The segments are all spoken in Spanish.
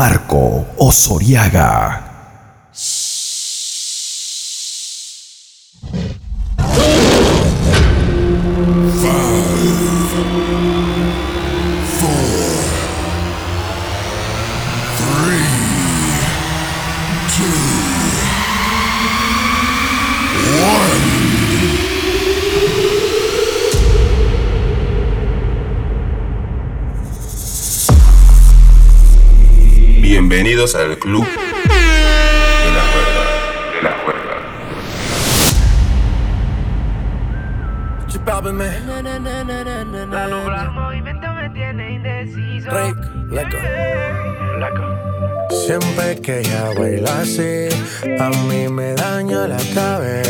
Marco Osoriaga. Bienvenidos al club de la cuerda. De la cuerda. La nublar movimiento me tiene indeciso. Rick, leco. Siempre que ella baila así, a mí me daña la cabeza.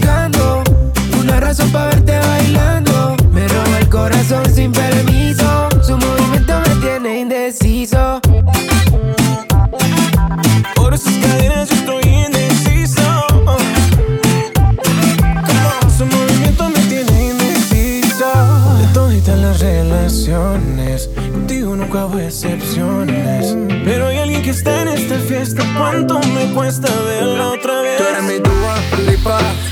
corazón sin permiso. Su movimiento me tiene indeciso. Por esas cadenas yo estoy indeciso. Su movimiento me tiene indeciso. De todas las relaciones, contigo nunca hubo excepciones. Pero hay alguien que está en esta fiesta. ¿Cuánto me cuesta verla otra vez? Tú eres mi dúa, lipa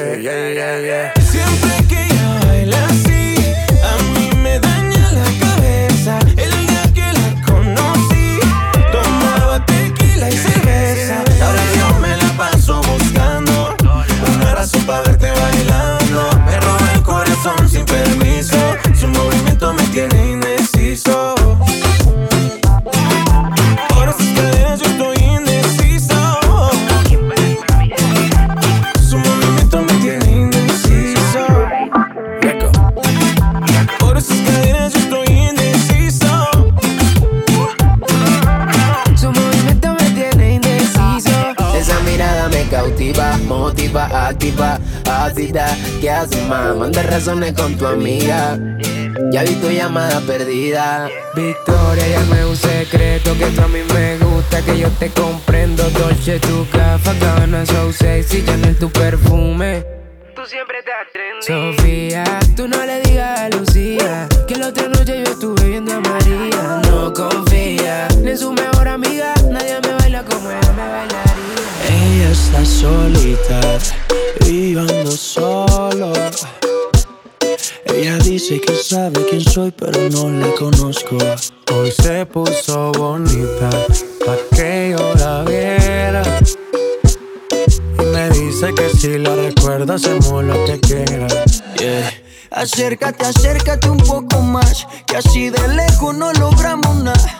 PPP yeah, yeah, yeah. Siempre que ella baila así A mí me daña la cabeza. El día que la conocí Tomaba tequila y cerveza. Ahora yo me la paso buscando Una razón para verte activa, ácida. ¿Qué haces, más? Manda razones con tu amiga. Ya vi tu llamada perdida. Victoria, llame un secreto que tú a mí me gusta, que yo te comprendo. Dolce, tu café, cabana, so sexy, Chanel, tu perfume. Tú siempre te trendy. Sofía, tú no le digas a Lucía que la otra noche yo estuve viendo a María. No confía ni en su mejor amiga, nadie me baila como ella me bailaría. Ella está solita y yo ando solo Ella dice que sabe quién soy pero no la conozco Hoy se puso bonita pa' que yo la viera Y me dice que si la recuerda hacemos lo que quiera yeah. Acércate, acércate un poco más, que así de lejos no logramos nada.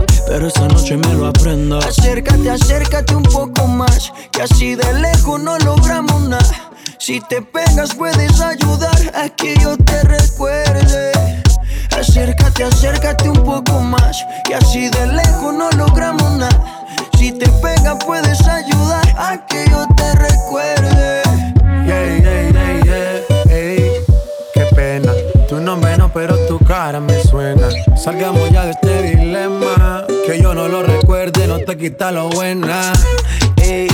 Pero esta noche me lo aprendo. Acércate, acércate un poco más. Que así de lejos no logramos nada. Si te pegas, puedes ayudar a que yo te recuerde. Acércate, acércate un poco más. Que así de lejos no logramos nada. Si te pega, puedes ayudar a que yo te recuerde. Pero tu cara me suena. Salgamos ya de este dilema. Que yo no lo recuerde, no te quita lo buena. Ey,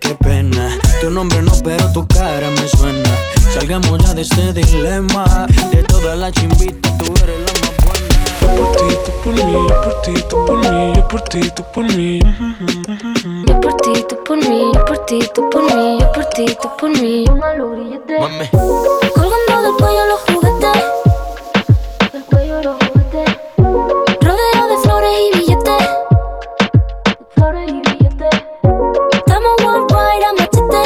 qué pena. Tu nombre no, pero tu cara me suena. Salgamos ya de este dilema. De todas las chimbitas, tú eres la más buena. Por ti, tú por mí, yo por ti, tú por mí, yo por ti, tú por mí. Yo por ti, tú por mí, yo por ti, tú por mí, yo por ti, tú por mí. Mami. Colgando del cuello los juguetes. Cuello los juguetes. Rodeo de flores y billetes. Flores y billetes. Estamos worldwide a machete.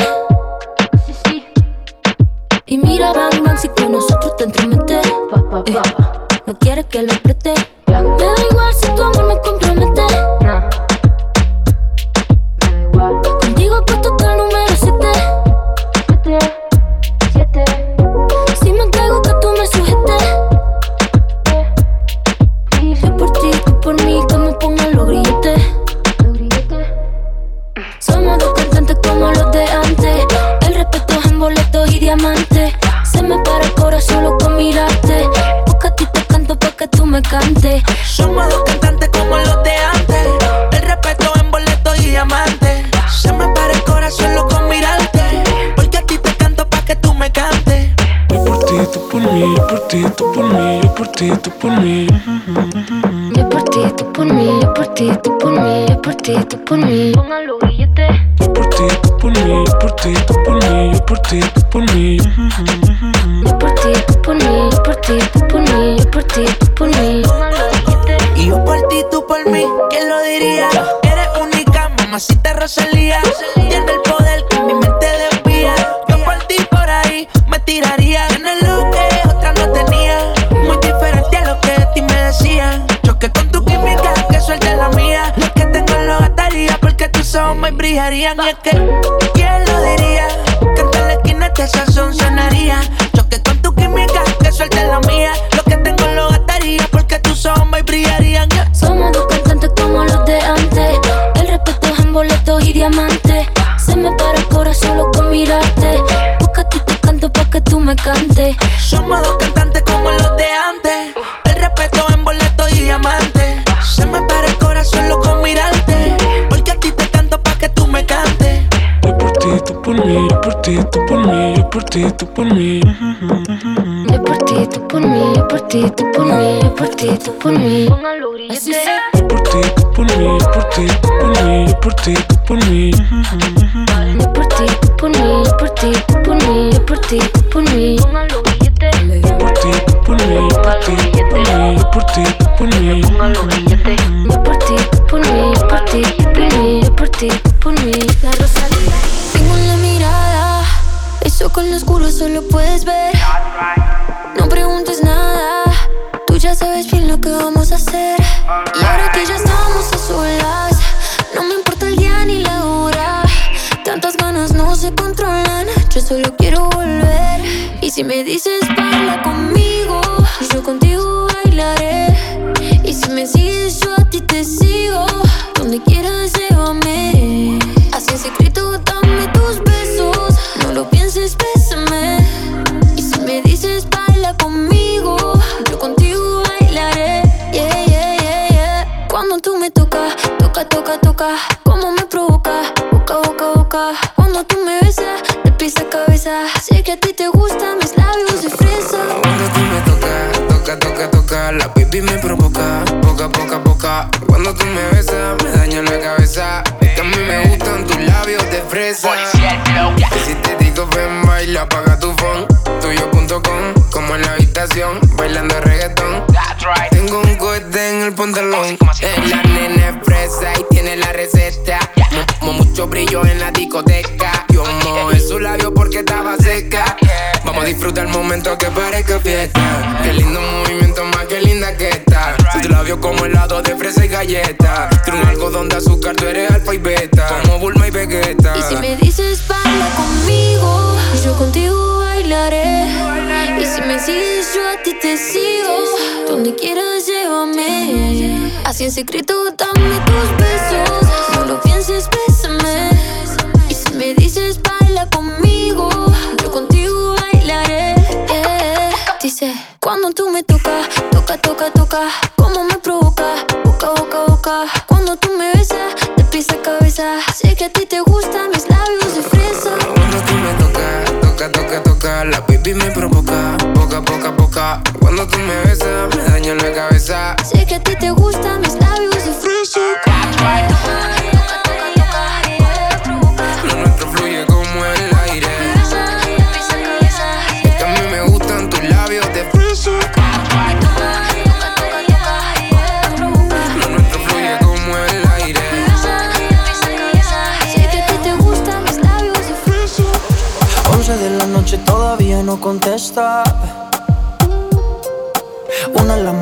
Sí, sí. Y mira, bang, bang, si con nosotros te entremetes. Eh, no quieres que lo apriete. Me da igual si tu amor me compromete. Diamantes. Se me para el corazón solo con mirarte. Porque a ti te canto para que tú me cantes. Somos dos cantantes como los de antes. El respeto en boleto y diamante. Se me para el corazón solo con mirarte. Porque a ti te canto pa' que tú me cantes. Yo por ti, tú por mí, yo por ti, tú por mí, yo por ti, tú por mí. Yo por ti, tú por mí, yo por ti, tú por mí, yo por ti, tú por mí. Pongan los ti, por mí. Ti, tú por mí. Yo por ti, tú por mí, yo por ti, tú por mí, yo por ti, tú por mí. Así. Yo por ti, tú por mí, yo por ti, tú por mí, yo por ti, tú por mí. Galleta. Tú un algodón de azúcar, tú eres alfa y beta. Como Bulma y Vegeta. Y si me dices baila conmigo, yo contigo bailaré. Y si me sigues, yo a ti te sigo. Donde quieras, llévame. Así en secreto, dame tus besos. No lo pienses, bésame. Y si me dices baila conmigo, yo contigo bailaré. Yeah. Dice, cuando tú me tocas, toca, toca, toca. Cuando tú me besas, me daña la cabeza. Sé que a ti te gustan mis labios de fresa. Lo nuestro fluye como el aire. Es que a mí me gustan tus labios de fresa. Lo nuestro fluye como el aire. Sé que a ti te gustan mis labios de fresa. 11 de la noche todavía no contesta.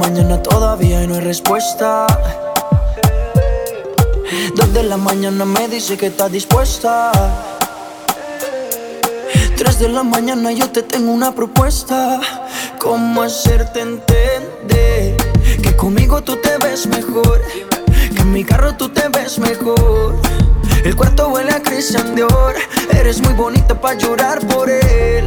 Mañana todavía no hay respuesta. Dos de la mañana me dice que está dispuesta. Tres de la mañana yo te tengo una propuesta. ¿Cómo hacerte entender que conmigo tú te ves mejor? Que en mi carro tú te ves mejor. El cuarto huele a Christian Dior. Eres muy bonita para llorar por él.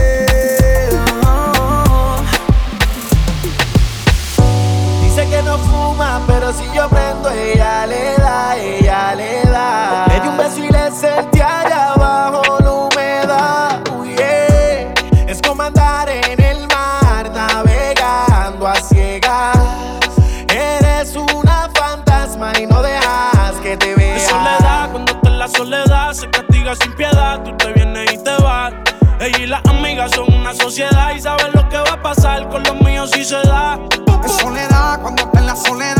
Pero si yo prendo, ella le da, ella le da. Le di un beso y le sentí allá abajo la humedad. Uy, yeah. Es como andar en el mar, navegando a ciegas. Eres una fantasma y no dejas que te vea. De soledad, cuando está en la soledad, se castiga sin piedad. Tú te vienes y te vas. Ella y las amigas son una sociedad y saben lo que va a pasar con los míos si se da. De soledad, cuando está en la soledad,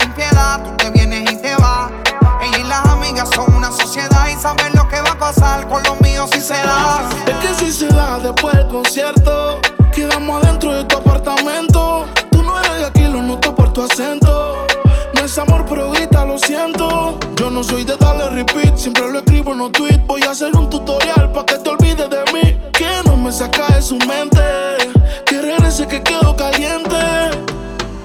sin piedad. Tú te vienes y te vas. Ella y las amigas son una sociedad y saben lo que va a pasar con los míos si se da. Es que si se da después del concierto, quedamos adentro de tu apartamento. Tú no eres de aquí, lo noto por tu acento. No es amor, pero grita, lo siento. Yo no soy de darle repeat, siempre lo escribo en los tweets. Voy a hacer un tutorial para que te olvides de mí. Que no me saca de su mente. Que regrese que quedo caliente.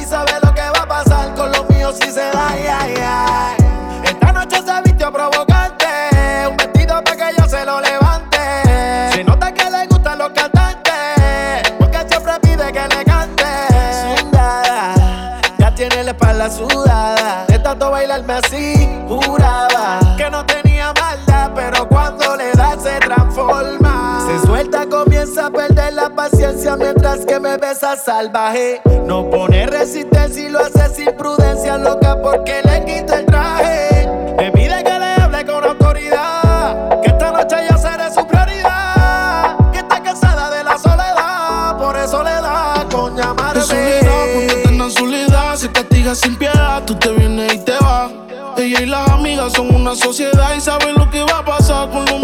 y sabe lo que va a pasar con los míos si se da. Esta noche se vistió provocante, un vestido para que ella se lo levante. Se nota que le gustan los cantantes, porque siempre pide que le cante. Sudada, ya tiene la espalda sudada, de tanto bailarme así, que me besa salvaje. No pone resistencia y lo hace sin prudencia, loca porque le quita el traje. Me pide que le hable con autoridad, que esta noche ya seré su prioridad. Que está cansada de la soledad, por eso le da con llamarme. Cuando te en soledad, se castiga sin piedad, tú te vienes y te vas. Ella y las amigas son una sociedad y saben lo que va a pasar con los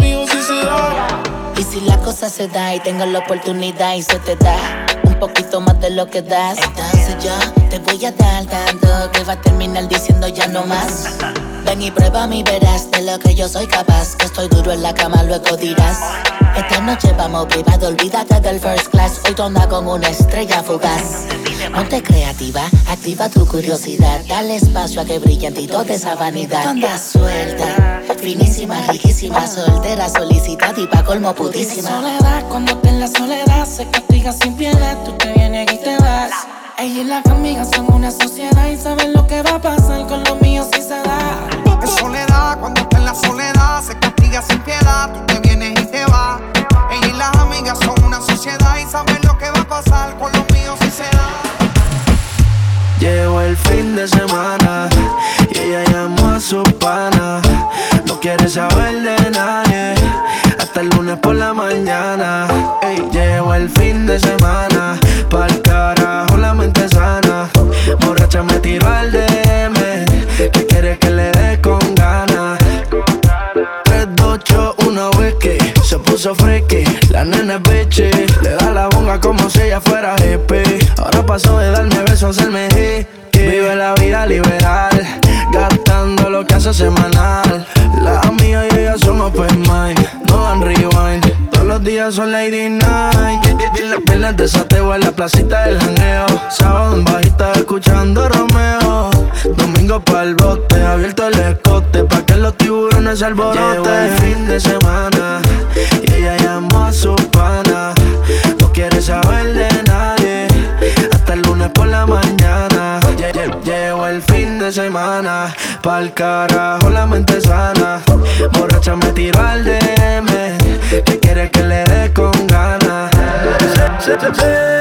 cosa se da y tengo la oportunidad y se te da un poquito más de lo que das, entonces yo te voy a dar tanto que va a terminar diciendo ya no más. Ven y prueba mi verás de lo que yo soy capaz. Que estoy duro en la cama, luego dirás. Esta noche vamos privado, olvídate del first class. Hoy andas con una estrella fugaz. Ponte creativa, activa tu curiosidad. Dale espacio a que brille en ti esa vanidad. Tú andas suelta, finísima, riquísima, soltera, solicitada y pa' colmo putísima. Soledad, cuando te en la soledad, se castiga sin piedad. Tú te vienes y te vas. Ella y las amigas son una sociedad y saben lo que va a pasar con los míos si se da. Es soledad, cuando está en la soledad, se castiga sin piedad. Tú te vienes y te vas. Ella y las amigas son una sociedad y saben lo que va a pasar con los míos si se da. Llegó el fin de semana y ella llamó a su pana. No quiere saber de nadie el lunes por la mañana. Ey, llegó el fin de semana, pa'l carajo la mente sana. Borracha me tiró al DM, que quiere que le dé con ganas. 3, 2, 8, 1, whisky, se puso freaky. La nena es bitchy, le da la bonga como si ella fuera hippie. Ahora pasó de darme besos a hacerme hit. Vive la vida liberal, gastando lo que hace semanal. La amiga y ella son open mind, no dan rewind. Todos los días son lady night. Viernes de sateo en la placita del janeo. Sábado en bajita escuchando Romeo. Domingo pa'l bote, abierto el escote pa' que los tiburones se alboroten. Pa'l carajo la mente sana. Borracha me tiró al DM, que quiere que le dé con ganas. Se, se,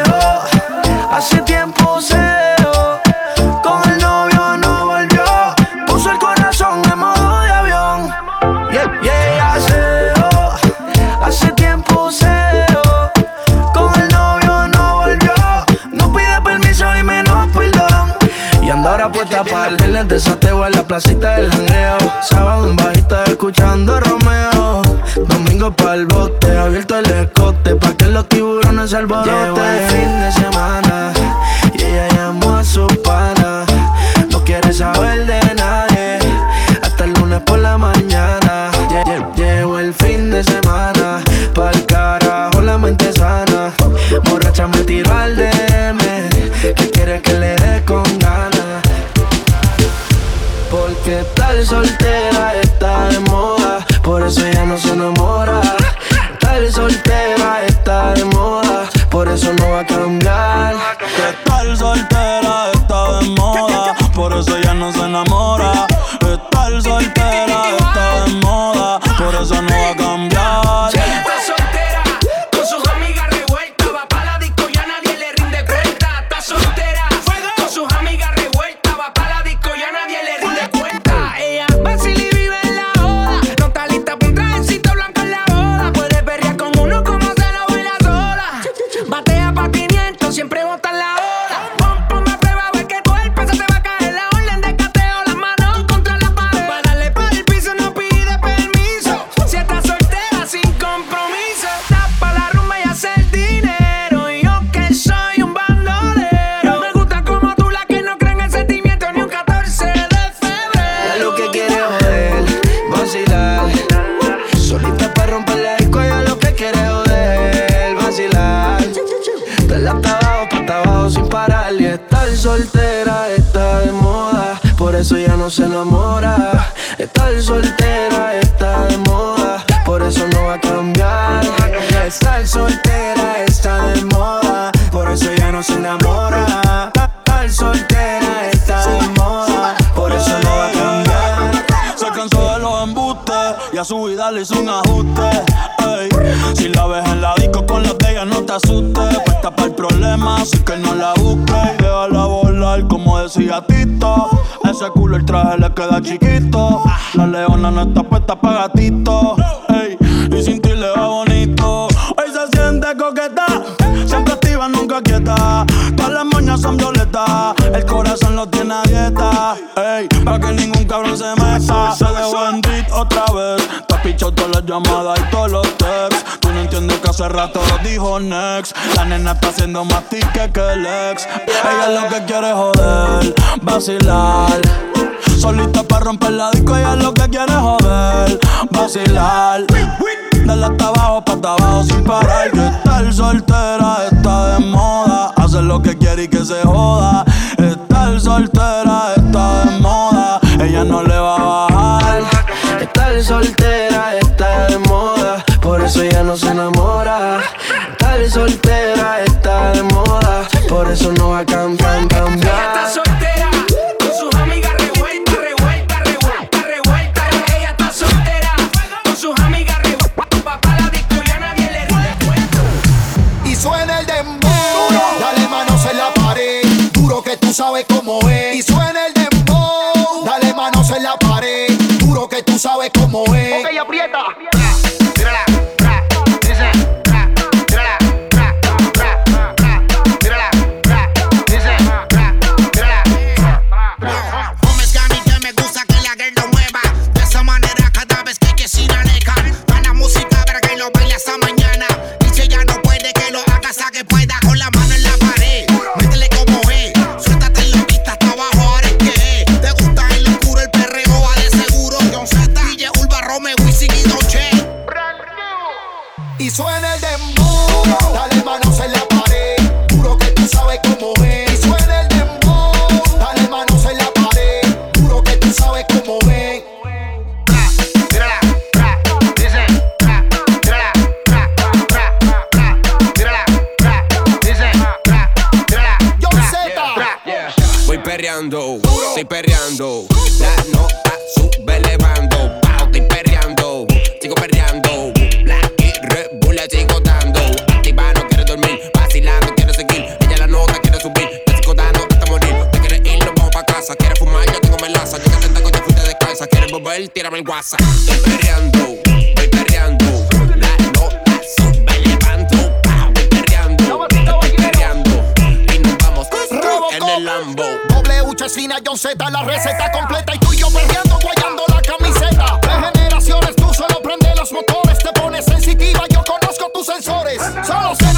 Dale hasta abajo, pa' abajo sin parar. Que estar soltera está de moda. Hacer lo que quiere y que se joda. Estar soltera sabes cómo es. Y suena el dembow, dale manos en la pared. Duro que tú sabes cómo es. Ok, aprieta. estoy perreando. La nota sube elevando, pao, estoy perreando, sigo perreando. Black y Red Bull le sigo dando. Activa, no quiere dormir, vacilando, quiere seguir. Ella la nota quiere subir, te sigo dando hasta morir. Te quieres ir, no vamos pa' casa. Quieres fumar, yo tengo melaza. Llega senta con te fuiste descalza. Quieres volver, tírame el WhatsApp. Estoy perreando, estoy perreando. La nota sube elevando, pao, estoy perreando, estoy perreando. Y nos vamos en el Lambo. Nochecina, John Z, la receta completa. Y tú y yo perdiendo, guayando la camiseta. De generaciones, tú solo prende los motores. Te pones sensitiva, yo conozco tus sensores. Solo sé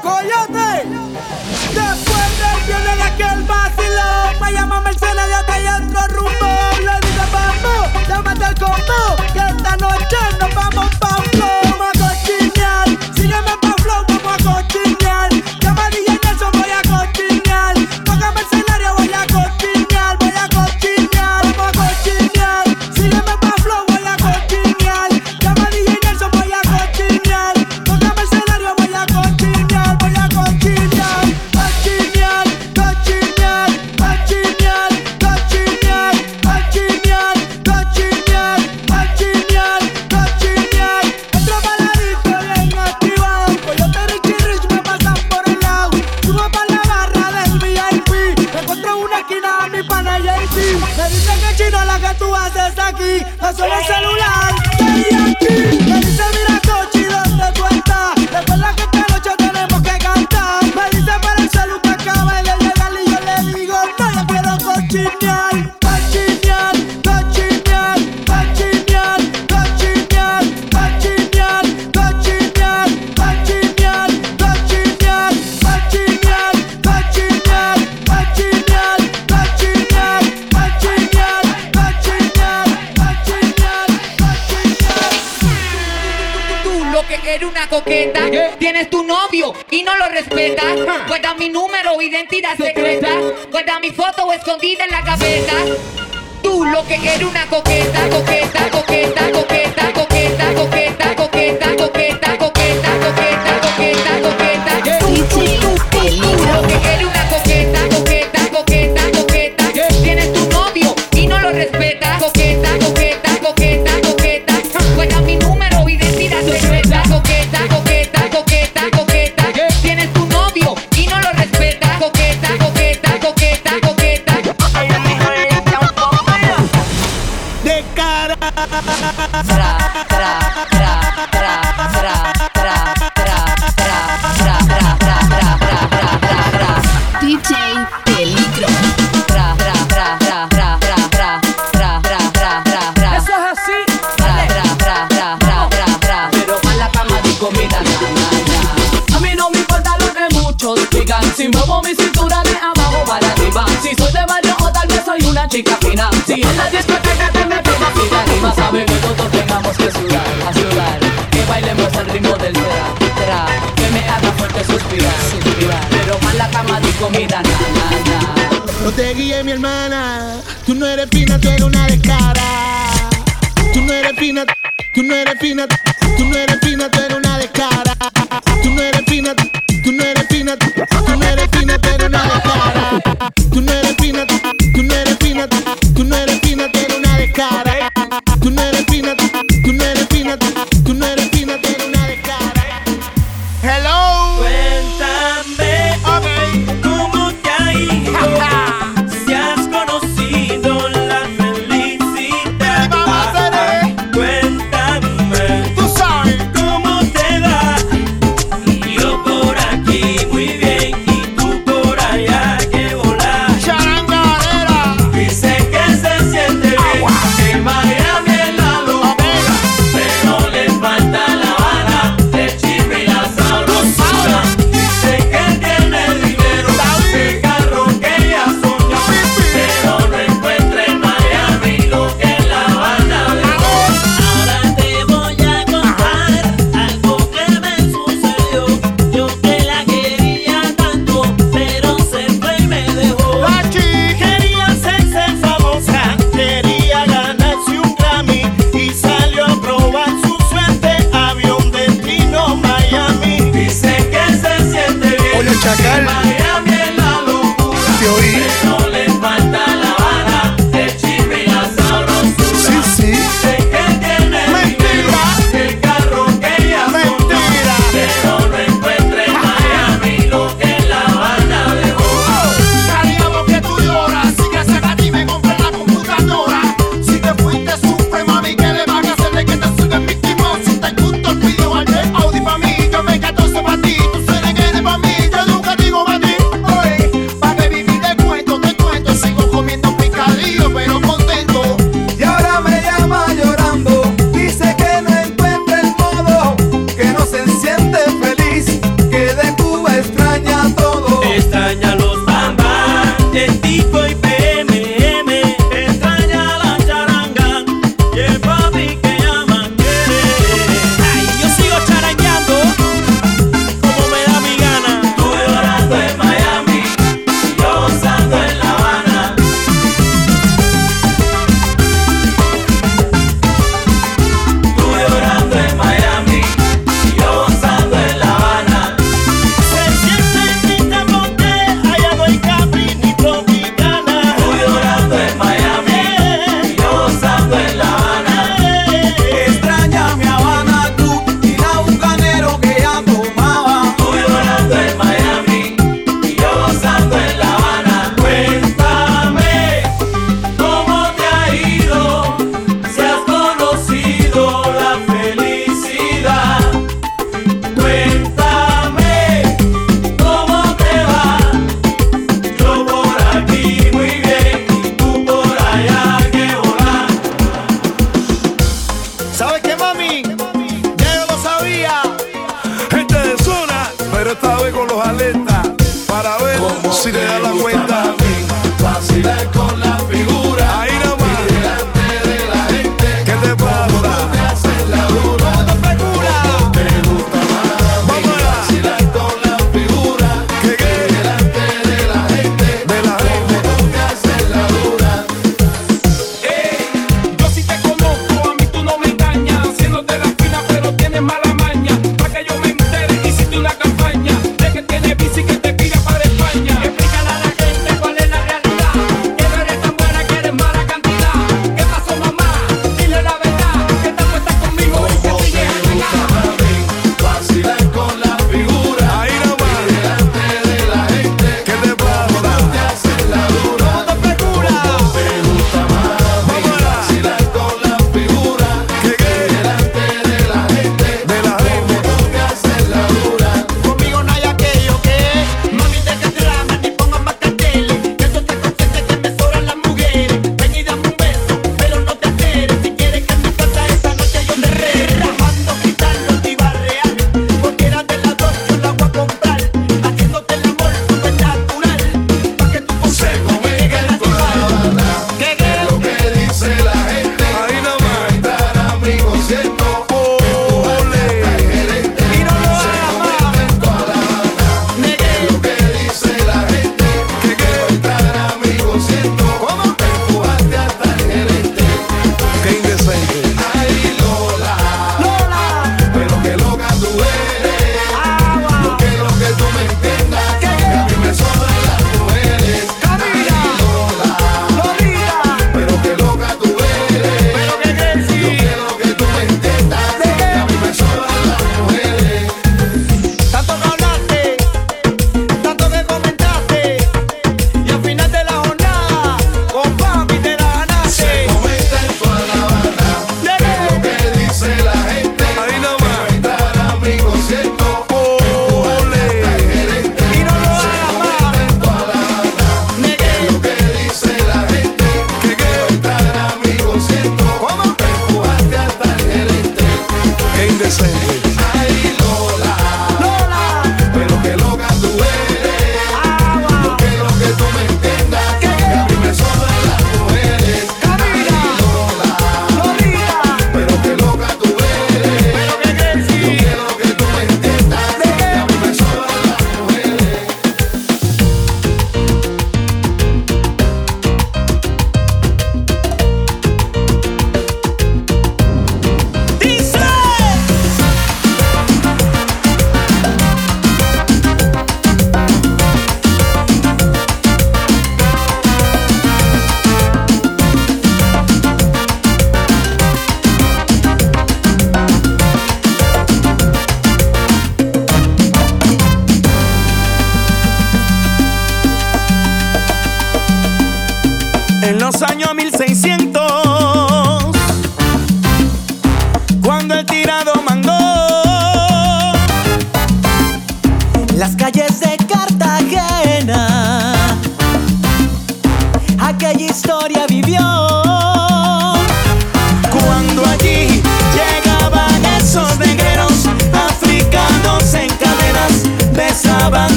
coyote. Después del viernes de aquel vacilón, me llama Mercedes de hay otro rumbo. Le digo, vamos, llámate al combo, que esta noche nos vamos pa' flow.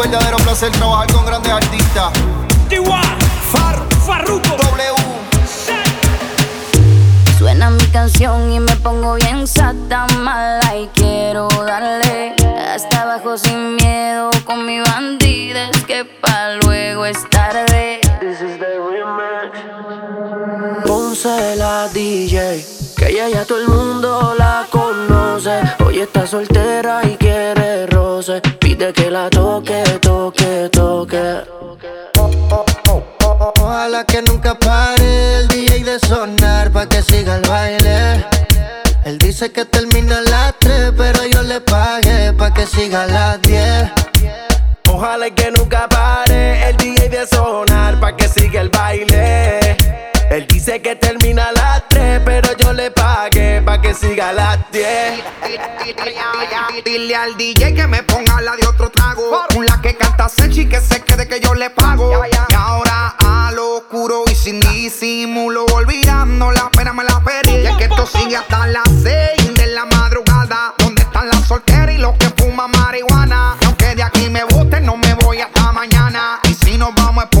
Verdadero placer trabajar con grandes artistas. Far, Farruko. W. Suena mi canción y me pongo bien sata mala y quiero darle hasta abajo sin miedo con mi bandida es que pa luego es tarde. Ponce la DJ, que ella ya todo el mundo la conoce. Hoy está soltera y quiere Pide que la toque, toque, toque. Ojalá que nunca pare el DJ de sonar pa' que siga el baile. Él dice que termina las 3, pero yo le pagué pa' que siga las 10. Ojalá que nunca pare el DJ de sonar pa' que siga el baile. Él dice que termina Dile al DJ que me ponga la de otro trago. Una que canta Sechi que se quede que yo le pago. Y ahora a lo oscuro y sin disimulo. Olvidando la pena me la pedí. Y es que esto sigue hasta las 6 de la madrugada. ¿Dónde están las solteras y los que fuman marihuana? Y aunque de aquí me boten, no me voy hasta mañana. Y si nos vamos es por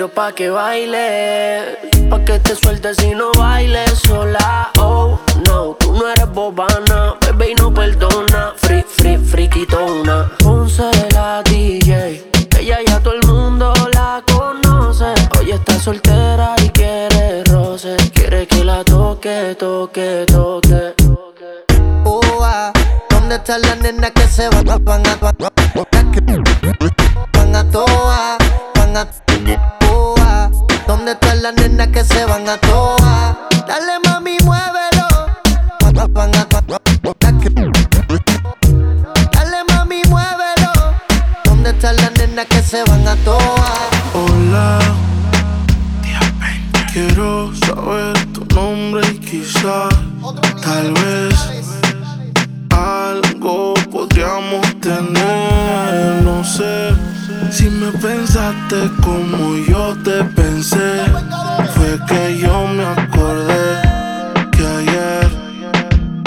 Tiro pa' que baile, pa' que te sueltes y no bailes sola. Oh, no, tú no eres bobana, bebé y no perdona. Free, free, friquitona. Ponce la DJ, ella ya todo el mundo la conoce. Hoy está soltera y quiere roce, quiere que la toque, toque, toque. Oh, ah, ¿Dónde están las nenas que se van, van a van a van a toa, van a ¿Dónde están las nenas que se van a toa? Dale mami, muévelo. Van a- Dale mami, muévelo. ¿Dónde están las nenas que se van a toa? Hola, quiero saber tu nombre y quizás, tal vez, algo podríamos tener. No sé si me pensaste como yo te pensé, fue que yo me acordé que ayer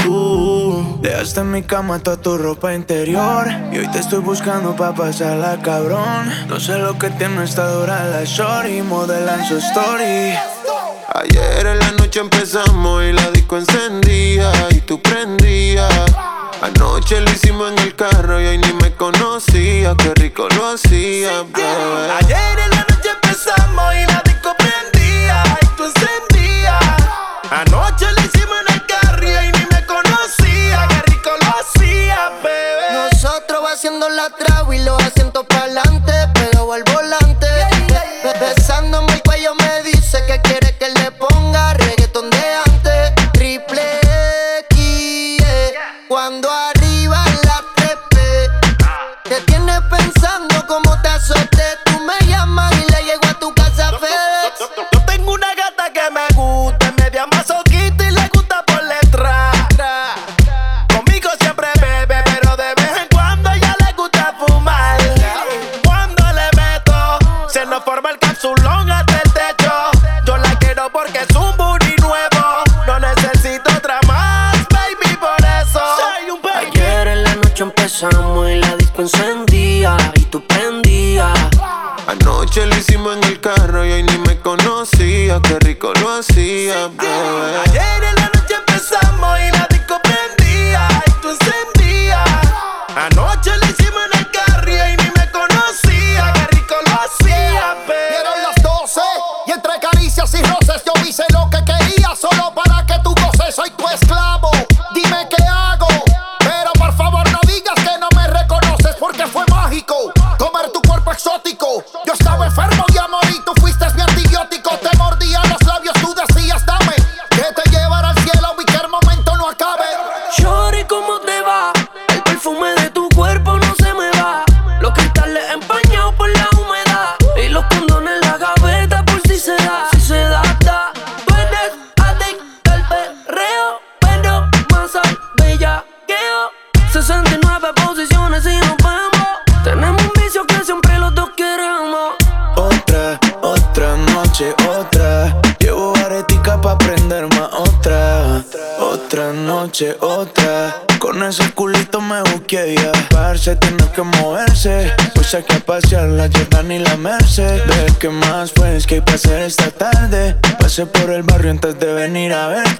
tú dejaste en mi cama toda tu ropa interior. Y hoy te estoy buscando pa' pasarla, cabrón. No sé lo que tiene esta dura la shorty, modelan su story. Ayer en la noche empezamos y la disco encendía y tú prendías. Anoche lo hicimos en el carro y hoy ni me conocía. Qué rico lo hacía, bebé. Ayer en la noche empezamos y la disco prendía y tú encendías. Anoche lo hicimos en el carro y hoy ni me conocía. Qué rico lo hacía, bebé. Nosotros va haciendo la trago y los asientos adelante. Pasé por el barrio antes de venir a ver.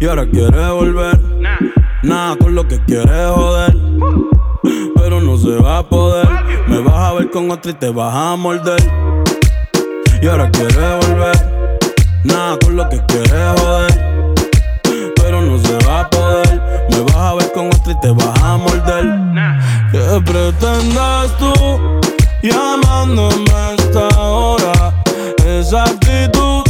y ahora quiere volver. Nada con lo que quiere joder. Pero no se va a poder. Me vas a ver con otra y te vas a morder. Y ahora quiere volver. Nada con lo que quiere joder. Pero no se va a poder. Me vas a ver con otra y te vas a morder. ¿Qué pretendes tú llamándome a esta hora? Esa actitud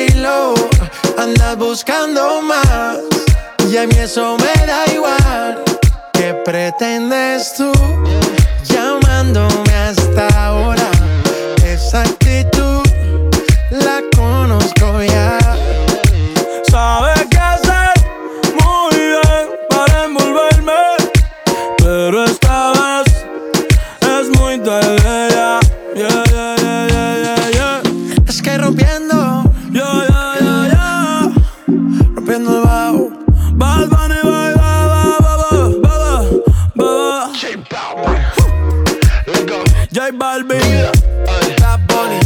Buscando más, y a mí eso me da igual. ¿Qué pretendes tú llamándome hasta ahora? Esa actitud la conozco ya. Sabe qué hacer muy bien para envolverme, pero esta Balvin, Bad Bunny,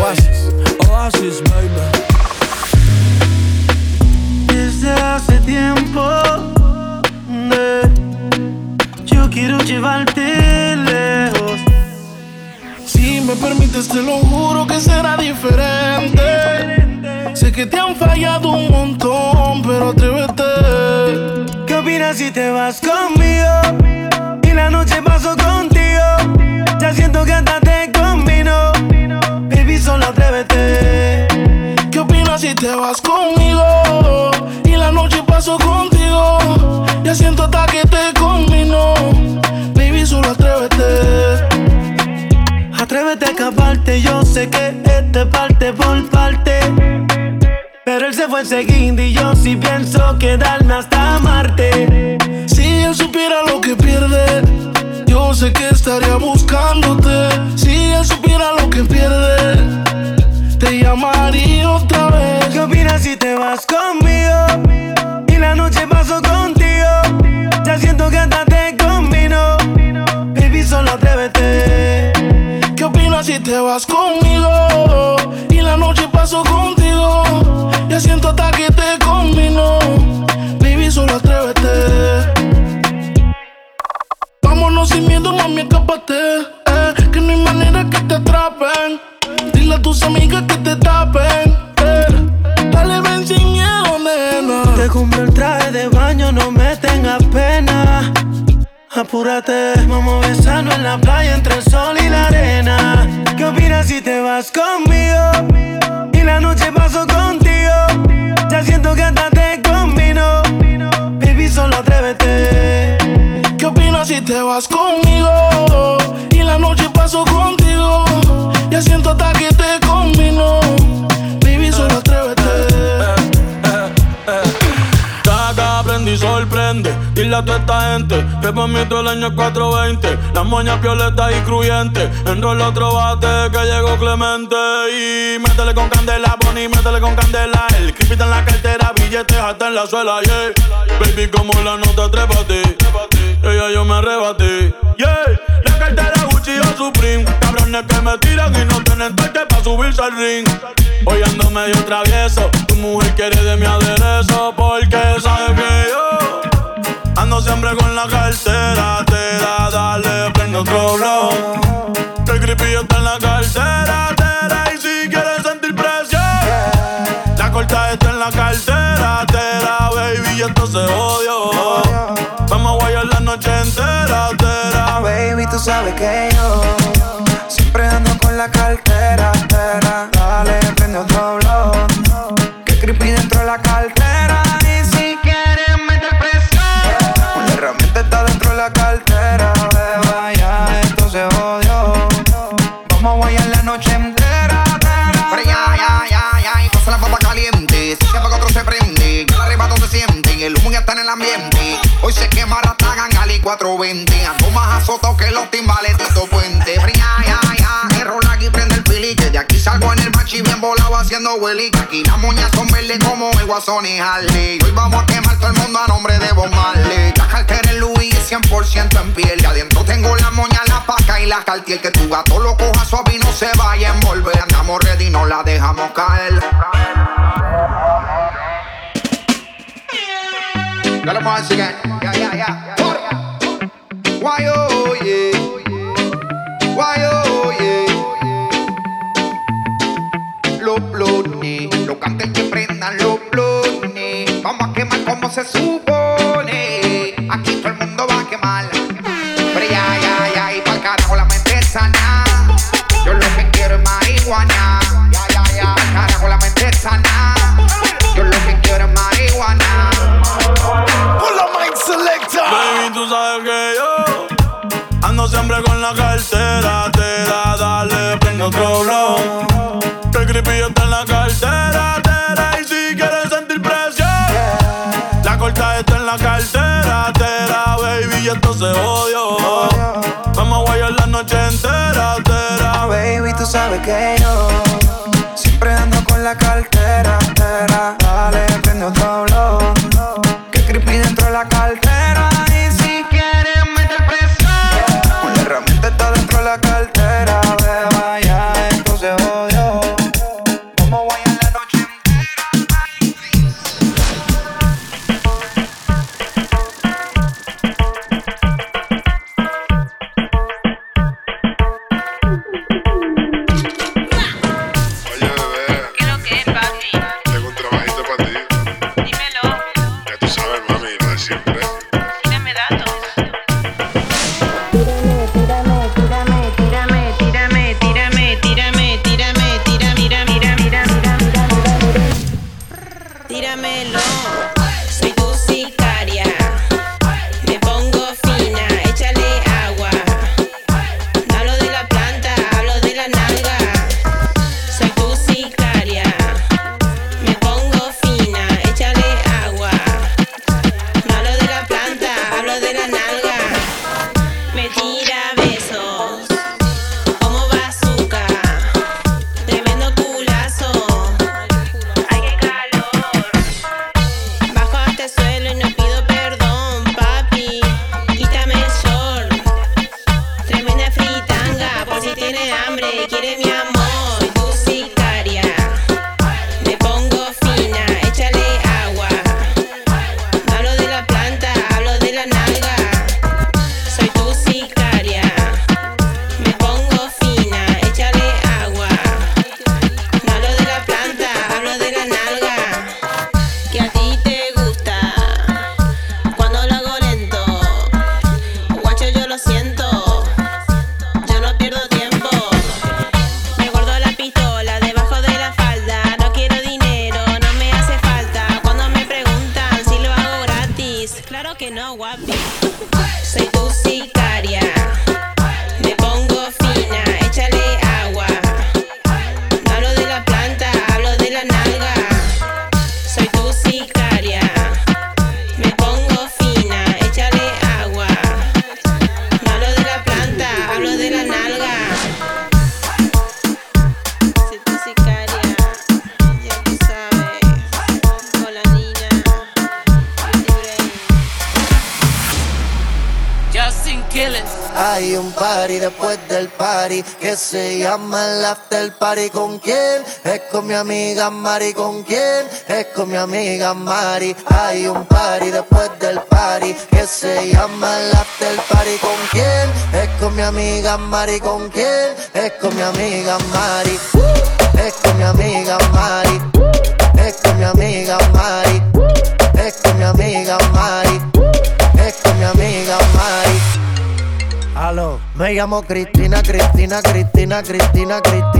Oasis. Oasis, baby. Desde hace tiempo eh, yo quiero llevarte lejos. Si me permites, te lo juro que será diferente. Sé que te han fallado un montón, pero atrévete. ¿Qué opinas si te vas conmigo? Y la noche paso siento que hasta te combino. Baby, solo atrévete. ¿Qué opinas si te vas conmigo? Y la noche paso contigo. Ya siento hasta que te combino. Baby, solo atrévete. Atrévete a escaparte, yo sé que este parte por parte. Pero él se fue enseguida y yo sí pienso quedarme hasta Marte. Si él supiera lo que pierde, yo sé que estaría buscándote. Si él supiera lo que pierde, te llamaría otra vez. ¿Qué opinas si te vas conmigo? Y la noche paso contigo. Ya siento que hasta te combino. Baby, solo atrévete. ¿Qué opinas si te vas conmigo? Y la noche paso contigo. Ya siento hasta que te tus amigas te tapen. eh. Dale, ven sin miedo, nena. Te compré el traje de baño, no me tengas pena. Apúrate, vamos a besarnos en la playa entre el sol y la arena. ¿Qué opinas si te vas conmigo? Y la noche paso contigo. Ya siento que hasta te combino. Baby, solo atrévete. ¿Qué opinas si te vas conmigo? Y la noche paso contigo. Ya siento hasta que te combino. Baby, solo sorprende. Dile a toda esta gente que por mí todo el año es 420. Las moñas violetas y cruyentes. Enrola otro bate que llegó Clemente. Y métele con candela, Bonnie, métele con candela. El creepy en la cartera, billetes hasta en la suela, yeah. Baby, como la nota, trépate. Ella yo me arrebaté, yeah. La cartera Gucci o Supreme. Cabrones que me tiran y no tienen toque pa' subirse al ring. Hoy ando medio travieso. Tu mujer quiere de mi aderezo porque sabe que yo ando siempre con la cartera. Te da, dale, prende otro blow. El creepy está en la cartera. Te da, y si quieres sentir presión, la corta está en la cartera. Te da, baby, y esto se odio. Vamos a guayar la noche entera. Te da, Baby, tú sabes que yo 420. Ando más azotado que los timbales Tito Puente. Pero ya, ya, que rola aquí prende el pilique. De aquí salgo en el machi bien volado haciendo hueli. Que aquí las moñas son verdes como el guasón y Harley. Hoy vamos a quemar todo el mundo a nombre de Bob Marley. La cartera es 100% en piel. Y adentro tengo la moña, la paca y la cartier. Que tu gato lo coja suave y no se vaya a envolver. Andamos ready, no la dejamos caer. Dale más again. Yeah, yeah, yeah. Why oh yeah, why oh yeah. Los blones, los cantes que prendan los blones. Vamos a quemar como se supone. Aquí todo el mundo va a quemar. Pero ya, ya, ya, y pa'l la mente sana. Yo lo que quiero es marihuana. Ya, ya, ya. Pa'l carajo la mente sana. Yo lo que quiero es marihuana. Pull up, Mike Selector siempre con la cartera. Te da, dale, prende otro blow. Que creepy está en la cartera. Tera, y si quieres sentir presión, la corta está en la cartera. Tera, baby, y esto se odio. Vamos a guayar la noche entera. Tera, baby, tú sabes que yo ¿Con quién? Es con mi amiga Mari. ¿Con quién? Es con mi amiga Mari. Hay un party después del party que se llama el after party. ¿Con quién? Es con mi amiga Mari. ¿Con quién? Es con mi amiga Mari. Es con mi amiga Mari. Es con mi amiga Mari. Es con mi amiga Mari. Es con mi amiga Mari. Aló, me llamo Cristina, Cristina, Cristina, Cristina, Cristina,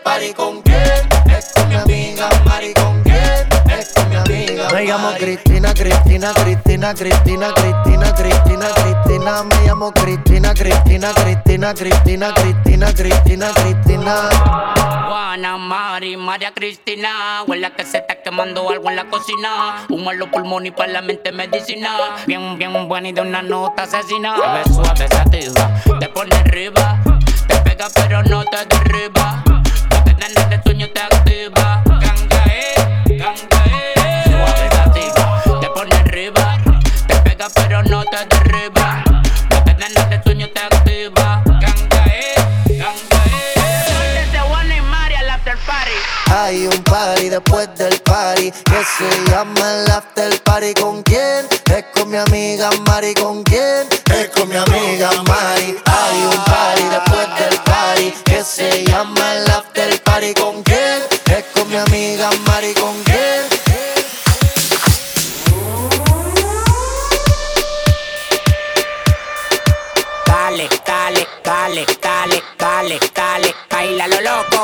¿Con quién? Es con mi amiga Mari. ¿Con quién? Es con mi amiga Me llamo Cristina, Cristina, Cristina, Cristina, Cristina, Cristina, Cristina. Me llamo Cristina, Cristina, Cristina, Cristina, Cristina, Cristina, Cristina. Juana, Mari, María Cristina. Huele que se está quemando algo en la cocina. Un malo pulmón y para la mente medicina. Bien, bien buena y de una nota asesina. Bebe suave, sativa, te pone arriba. Te pega pero no te derriba. No te dan de sueño, te activa. Ganga, eh, ganga, eh. Suave, sativa, te pone arriba. Te pega pero no te derriba. No te dan de sueño, te activa. Ganga, eh, ganga, eh. Desde Juana y Mari al after party. Hay un party después del party que se llama el after party. ¿Con quién? Es con mi amiga Mari. ¿Con quién? Es con mi amiga Mari. Hay un party después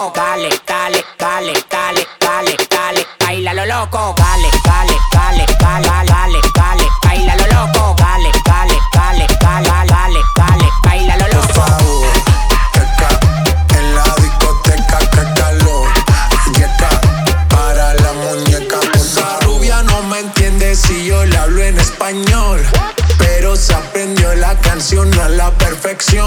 loco. Dale, dale, dale, dale, dale, dale, baila lo loco. Dale, dale, dale, dale, dale, dale, baila lo loco. Dale, dale, dale, dale, dale, dale, baila lo loco. En la discoteca que calor Yeca, para la muñeca Esa rubia no me entiende si yo le hablo en español Pero se aprendió la canción a la perfección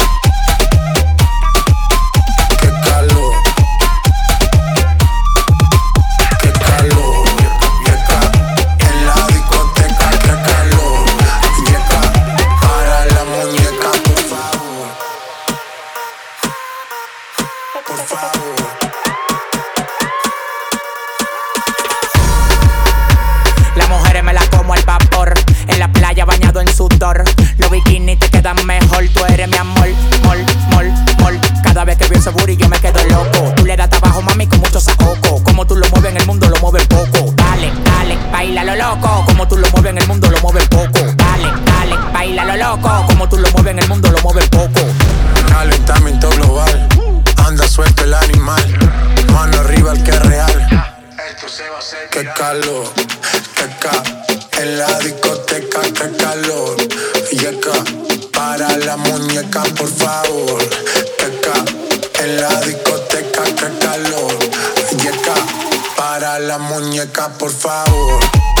eres mi amor, mol, mol, mol. Cada vez que veo ese booty yo me quedo loco. Tú le das trabajo, mami, con mucho saoco. Como tú lo mueves en el mundo, lo mueves poco. Dale, dale, baila lo loco. Como tú lo mueves en el mundo, lo mueves poco. Dale, dale, baila lo loco. Como tú lo mueves en el mundo, lo mueves poco. Calentamiento global Anda suelto el animal Mano arriba el que es real Qué calor, qué ca En la discoteca, qué calor Yeca, para la muñeca, por favor. Qué ca En la discoteca, qué calor. Yeca, para la muñeca, por favor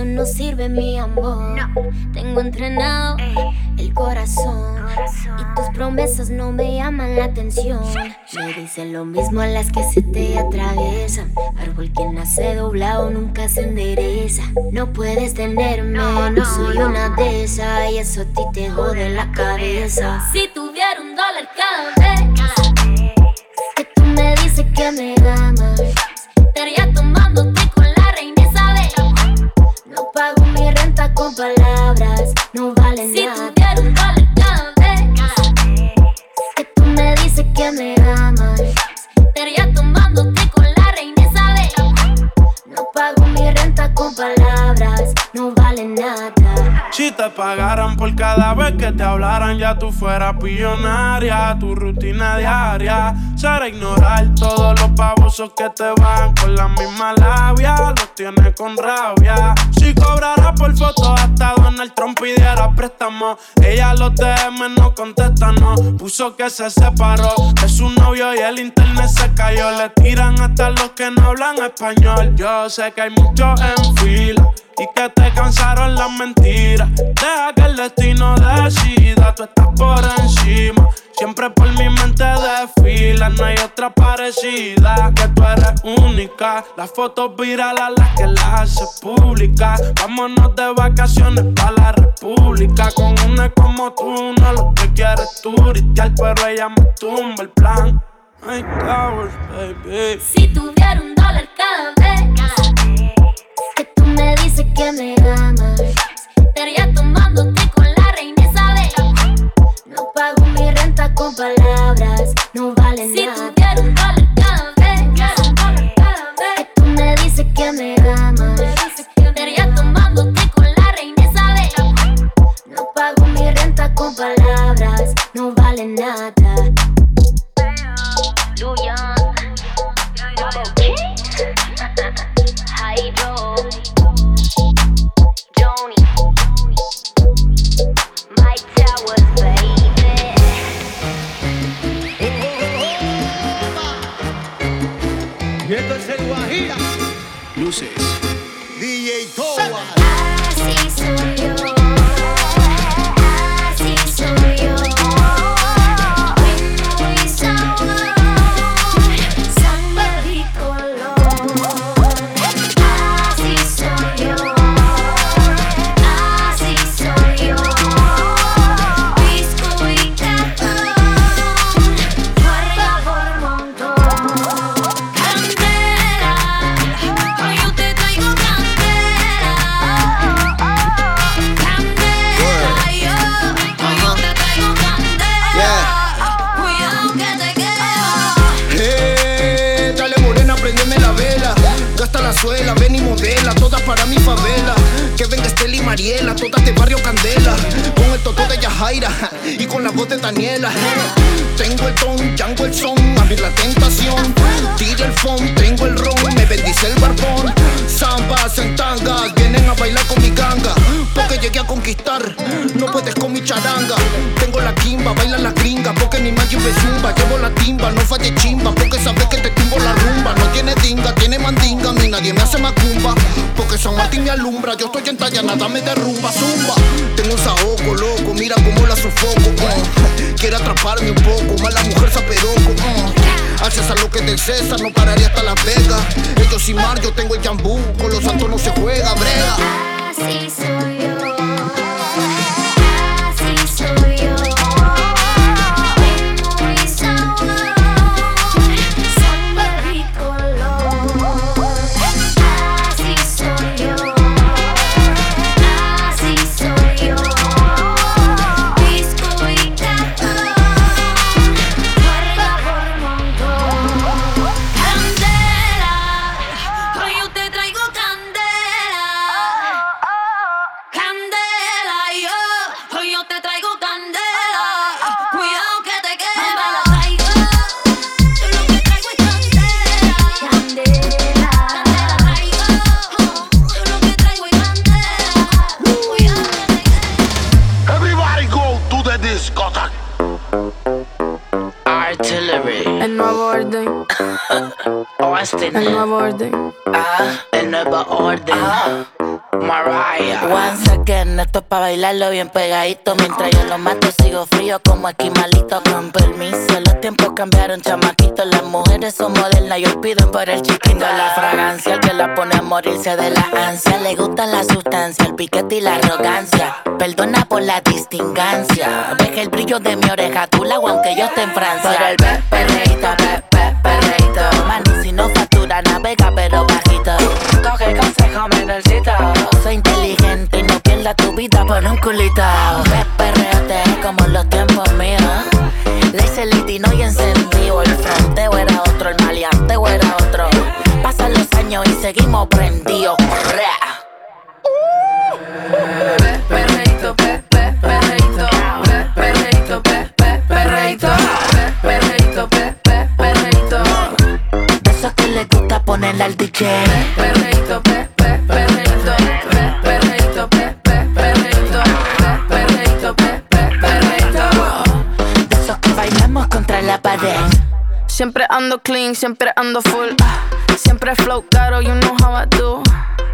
Eso no sirve, mi amor. Tengo entrenado el corazón. Y tus promesas no me llaman la atención. Me dicen lo mismo a las que se te atraviesan. Árbol que nace doblado nunca se endereza. No puedes tenerme, no soy una de esas. Y eso a ti te jode la cabeza. Si tuviera un dólar cada vez que tú me dices que me amas tú fueras pillonaria. Tu rutina diaria será ignorar todos los pavosos que te van con la misma labia. Los tienes con rabia. Si cobrara por foto, hasta Donald Trump pidiera préstamo. Ella los DM no contesta, no. Puso que se separó de su novio y el internet se cayó. Le tiran hasta los que no hablan español. Yo sé que hay muchos en fila y que te cansaron las mentiras. Deja que el destino decida, tú estás por encima. Siempre por mi mente desfila, no hay otra parecida. Que tú eres única. Las fotos virales las que las hace públicas. Vámonos de vacaciones para la república. Con una como tú, no lo que quieres turistear, pero ella me tumba el plan. Ay, towers, baby. Si tuviera un dólar cada vez que tú me dices que me amas, estaría tomándote con la reina Isabel. No pago mi renta con palabras, no vale si nada. Si tuviera un dólar cada vez, que tú me dices que me amas, estaría tomándote con la reina Isabel. No pago mi renta con palabras, no vale nada. Luyan, Luces. Gasta la suela, ven y modela, todas para mi favela. Que venga Estela y Mariela, todas de barrio Candela. Con el toto de Yajaira y con la voz de Daniela. Tengo el ton, chango el son, abrir la tentación. Tira el phone, tengo el ron, me bendice el barbón. Zambas en tangas, vienen a bailar con mi ganga. Porque llegué a conquistar, no puedes con mi charanga. Tengo la quimba, baila la gringa, porque ni más lleve zumba. Llevo la timba, no falle chimba, porque sabes que te tumbo la rumba. No tiene dinga, tiene mandinga, mí nadie me hace macumba. Porque San Martín me alumbra, yo estoy en talla, nada me derrumba, zumba. Tengo un saoco, loco, mira cómo la sofoco. uh. Quiere atraparme un poco, más la mujer saperoco. Uh. Al César lo que del César, no pararía hasta Las Vegas. Ellos sin mar, yo tengo el jambú, con los santos no se juega, brega. Así soy yo. El nuevo orden. Ah, el nuevo orden. Mariah. Once again, esto es pa' bailarlo bien pegadito. Mientras yo lo mato sigo frío como esquimalito Con permiso, los tiempos cambiaron chamaquito. Las mujeres son modernas y piden por el chiquito. La fragancia, el que la pone a morirse de la ansia. Le gusta la sustancia, el piquete y la arrogancia. Perdona por la distingancia. Deja el brillo de mi oreja, tú la aunque yo esté en Francia. Por el pe- perreíto, pe- pe- perreíto. Mani, si no factura, navega pero bajito. Coge consejo, menorcito Soy inteligente y no pierdas tu vida por un culito. Pe- Perreate como los tiempos míos. Le hice el litino y encendido El fronteo era otro, el maleanteo era otro. Pasan los años y seguimos prendidos ponerle al DJ Perreito, pe, pe, perreito, pe, perreito, pe, pe, perreito, pe, perreito, pe, pe, perreito. De esos que bailamos contra la pared Siempre ando clean, siempre ando full. Siempre flow caro, you know how I do.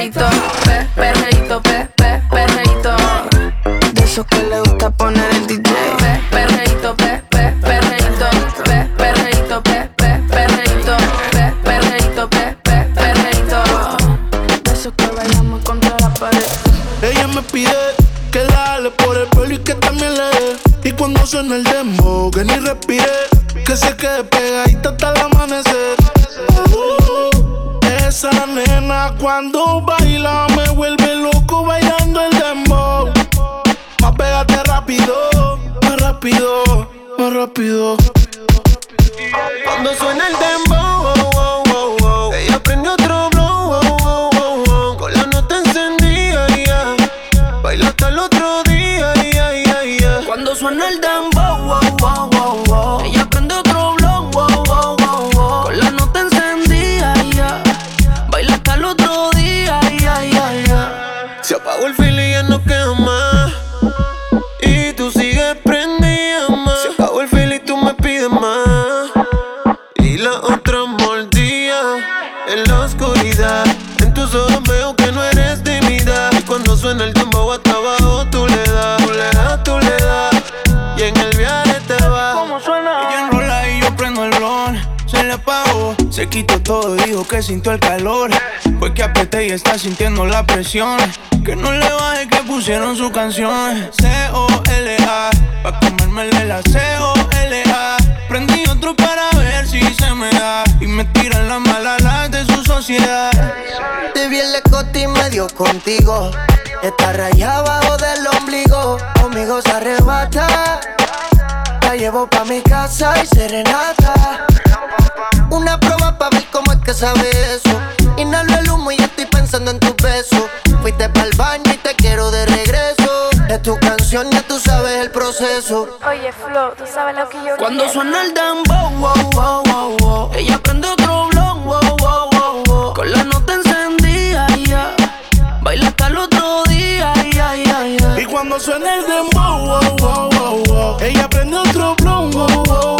Pe, perreito, pe, pe, perreito. Pe, pe, pe, perreito. De esos que le gusta poner el DJ. Pe, perreito, pe, pe, perreito. Pe, perreito, pe, pe, perreito. Pe, perreito, pe, pe, perreito. De esos que bailamos contra la pared. Ella me pide que la jale por el pelo y que también le dé. Y cuando suena el demo, que ni respire, que se quede pegadita hasta el amanecer. Cuando baila me vuelve loco bailando el dembow. Más pégate rápido, más rápido, más rápido. Cuando suena el dembow, quitó todo, dijo que sintió el calor. Fue que apreté y está sintiendo la presión. Que no le baje que pusieron su canción. C-O-L-A, pa' comérmele la C-O-L-A. Prendí otro para ver si se me da. Y me tiran las malas de su sociedad. Te vi el lecote y medio contigo. Está rayada abajo del ombligo. Conmigo se arrebata. La llevo pa' mi casa y serenata. Una prueba pa' ver cómo es que sabe eso. Inhalo el humo y estoy pensando en tu beso. Fuiste pa'l baño y te quiero de regreso. Es tu canción, ya tú sabes el proceso. Oye, Flo, tú sabes lo que yo Cuando quiero? suena el dembow, wow, wow, wow, wow. Ella prende otro blon, wow, wow, wow, wow. Con la nota encendida, ya. Baila hasta el otro día, ya, ya, ya. Y cuando suena el dembow, wow, wow, wow, wow. Ella prende otro blon, wow, wow.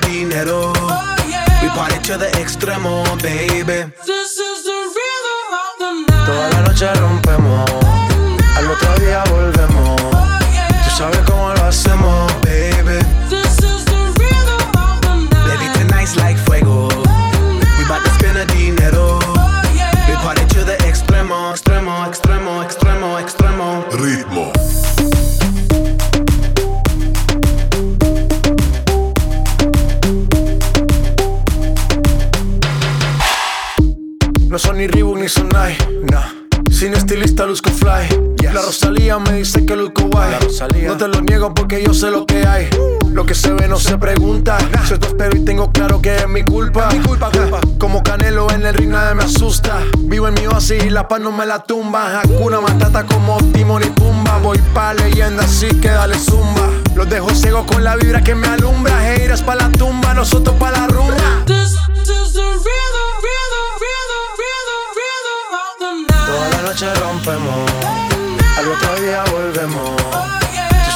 bout to spend the dinero. We party to the extremo, baby. This is the rhythm of the night. Toda la noche rompemos. Al otro día volvemos. Tú sabes cómo lo hacemos, te lo niego porque yo sé lo que hay. Lo que se ve no se pregunta. Tu espero y tengo claro que es mi culpa. Mi culpa, culpa. Como Canelo en el ring nadie me asusta. Vivo en mi oasis y la paz no me la tumba. Hakuna Matata como Timon y Pumba. Voy pa' leyenda así que dale zumba. Los dejo ciegos con la vibra que me alumbra. Heiras pa' la tumba, nosotros pa' la rumba. This is the rhythm, rhythm, rhythm, rhythm, rhythm of the night. Toda la noche rompemos, al otro día volvemos.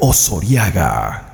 Osoriaga.